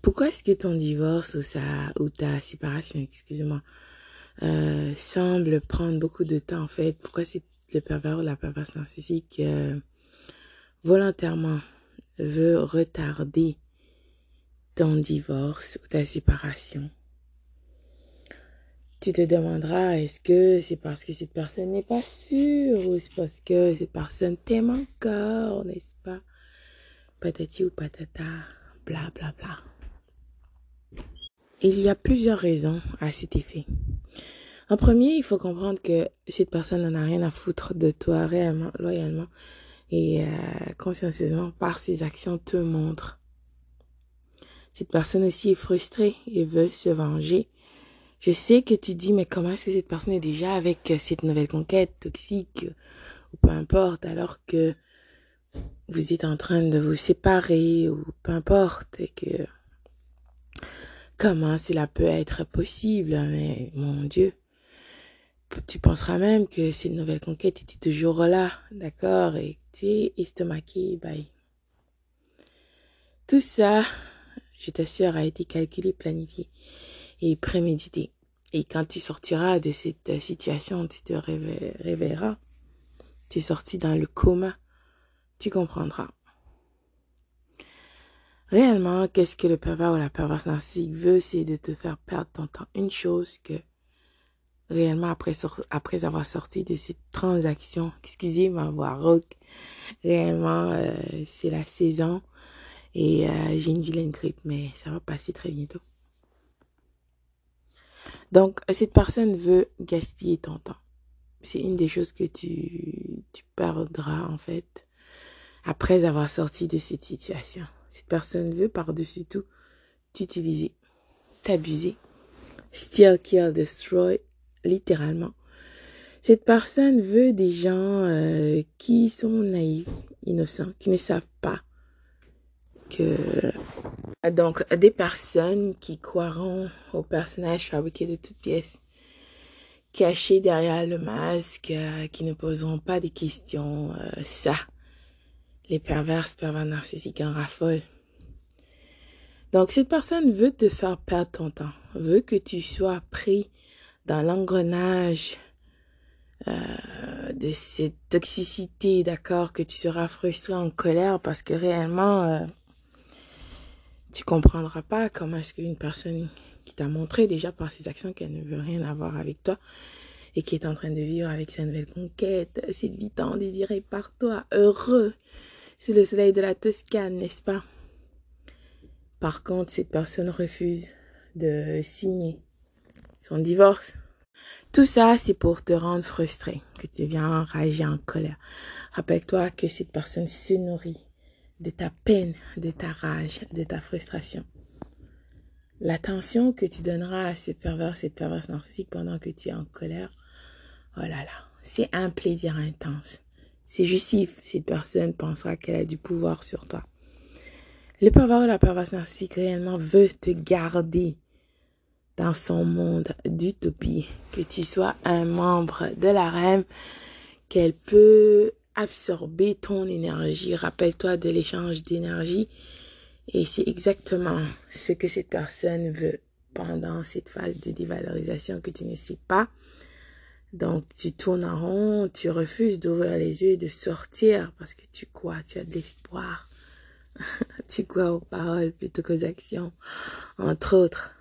Pourquoi est-ce que ton divorce ou, ça, ou ta séparation, excuse-moi, euh, semble prendre beaucoup de temps en fait? Pourquoi c'est le pervers ou la perverse narcissique euh, volontairement veut retarder ton divorce ou ta séparation? Tu te demanderas, est-ce que c'est parce que cette personne n'est pas sûre ou c'est parce que cette personne t'aime encore, n'est-ce pas? Patati ou patata, bla bla bla. Il y a plusieurs raisons à cet effet. En premier, il faut comprendre que cette personne n'en a rien à foutre de toi réellement, loyalement et euh, consciencieusement par ses actions te montre. Cette personne aussi est frustrée et veut se venger je sais que tu dis, mais comment est-ce que cette personne est déjà avec cette nouvelle conquête toxique ou peu importe, alors que vous êtes en train de vous séparer ou peu importe et que comment cela peut être possible, mais mon Dieu, tu penseras même que cette nouvelle conquête était toujours là, d'accord, et tu es estomaqué, bye. Tout ça, je t'assure, a été calculé, planifié et prémédité. Et quand tu sortiras de cette situation, tu te réveilleras. Tu es sorti dans le coma. Tu comprendras. Réellement, qu'est-ce que le pervers ou la perverse narcissique veut, c'est de te faire perdre ton temps. Une chose que, réellement, après, après avoir sorti de cette transaction, excusez ma voix rock, réellement, euh, c'est la saison et euh, j'ai une vilaine grippe, mais ça va passer très bientôt. Donc, cette personne veut gaspiller ton temps. C'est une des choses que tu, tu perdras, en fait, après avoir sorti de cette situation. Cette personne veut, par-dessus tout, t'utiliser, t'abuser, steal, kill, destroy, littéralement. Cette personne veut des gens euh, qui sont naïfs, innocents, qui ne savent pas que donc des personnes qui croiront au personnage fabriqué de toutes pièces, cachés derrière le masque, euh, qui ne poseront pas des questions, euh, ça, les perverses, pervers narcissiques en raffolent. Donc cette personne veut te faire perdre ton temps, veut que tu sois pris dans l'engrenage euh, de cette toxicité, d'accord, que tu seras frustré, en colère parce que réellement tu comprendras pas comment est-ce qu'une personne qui t'a montré déjà par ses actions qu'elle ne veut rien avoir avec toi et qui est en train de vivre avec sa nouvelle conquête, cette vie tant désirée par toi, heureux sous le soleil de la Toscane, n'est-ce pas? Par contre, cette personne refuse de signer son divorce. Tout ça, c'est pour te rendre frustré, que tu viens enragé, en colère. Rappelle-toi que cette personne se nourrit de ta peine, de ta rage, de ta frustration. L'attention que tu donneras à ce pervers, cette perverse narcissique pendant que tu es en colère, oh là là, c'est un plaisir intense. C'est justif, cette personne pensera qu'elle a du pouvoir sur toi. Le pervers ou la perverse narcissique réellement veut te garder dans son monde d'utopie, que tu sois un membre de la REM, qu'elle peut absorber ton énergie. Rappelle-toi de l'échange d'énergie. Et c'est exactement ce que cette personne veut pendant cette phase de dévalorisation que tu ne sais pas. Donc, tu tournes en rond, tu refuses d'ouvrir les yeux et de sortir parce que tu crois, tu as de l'espoir. tu crois aux paroles plutôt qu'aux actions, entre autres.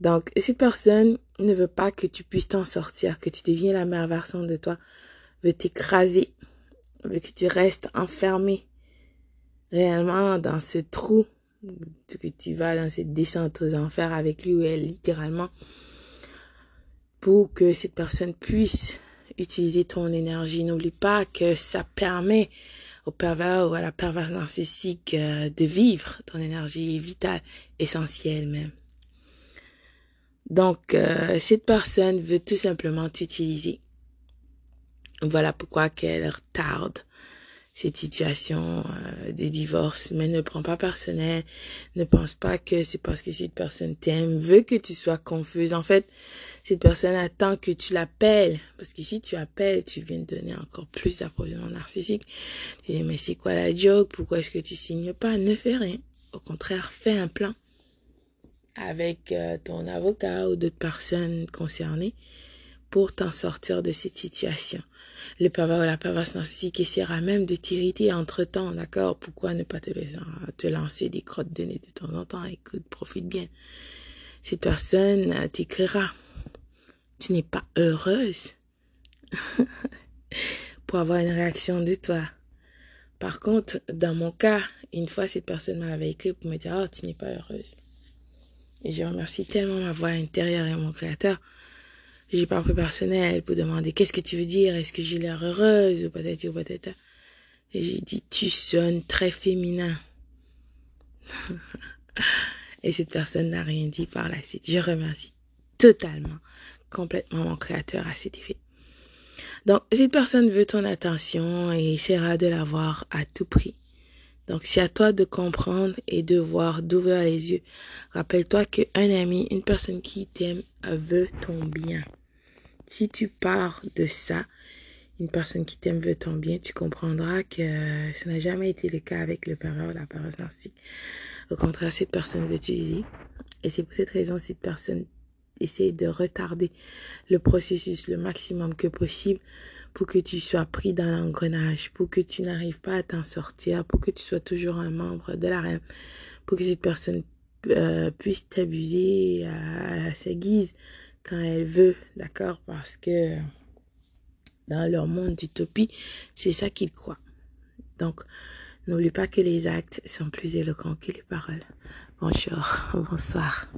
Donc, cette personne ne veut pas que tu puisses t'en sortir, que tu deviennes la meilleure version de toi, veut t'écraser, veut que tu restes enfermé réellement dans ce trou, que tu vas dans cette descente aux enfers avec lui ou elle littéralement, pour que cette personne puisse utiliser ton énergie. N'oublie pas que ça permet au pervers ou à la perverse narcissique euh, de vivre ton énergie vitale, essentielle même. Donc, euh, cette personne veut tout simplement t'utiliser voilà pourquoi qu'elle retarde cette situation euh, de divorce, mais ne prends pas personnel, ne pense pas que c'est parce que cette personne t'aime, veut que tu sois confuse. En fait, cette personne attend que tu l'appelles, parce que si tu appelles, tu viens de donner encore plus d'approvisionnement narcissique. Tu dis, mais c'est quoi la joke? Pourquoi est-ce que tu signes pas? Ne fais rien. Au contraire, fais un plan. avec euh, ton avocat ou d'autres personnes concernées pour t'en sortir de cette situation. Le pervers ou la perverse narcissique essaiera même de t'irriter entre temps, d'accord? Pourquoi ne pas te, te lancer des crottes de nez de temps en temps? Écoute, profite bien. Cette personne euh, t'écrira. Tu n'es pas heureuse pour avoir une réaction de toi. Par contre, dans mon cas, une fois, cette personne m'avait écrit pour me dire, oh, tu n'es pas heureuse. Et je remercie tellement ma voix intérieure et mon créateur. J'ai pas pris personnel pour demander qu'est-ce que tu veux dire, est-ce que j'ai l'air heureuse ou peut-être ou peut-être. Et j'ai dit, tu sonnes très féminin. et cette personne n'a rien dit par la suite. Je remercie totalement, complètement mon créateur à cet effet. Donc, cette personne veut ton attention et essaiera de l'avoir à tout prix. Donc, c'est à toi de comprendre et de voir, d'ouvrir les yeux. Rappelle-toi qu'un ami, une personne qui t'aime, veut ton bien. Si tu pars de ça, une personne qui t'aime veut ton bien, tu comprendras que ça n'a jamais été le cas avec le pervers ou la perverse narcissique. Au contraire, cette personne veut t'utiliser. Et c'est pour cette raison cette personne essaie de retarder le processus le maximum que possible pour que tu sois pris dans l'engrenage, pour que tu n'arrives pas à t'en sortir, pour que tu sois toujours un membre de la reine, pour que cette personne euh, puisse t'abuser à, sa guise quand elle veut, d'accord? Parce que dans leur monde d'utopie, c'est ça qu'ils croient. Donc, n'oublie pas que les actes sont plus éloquents que les paroles. Bonjour, bonsoir.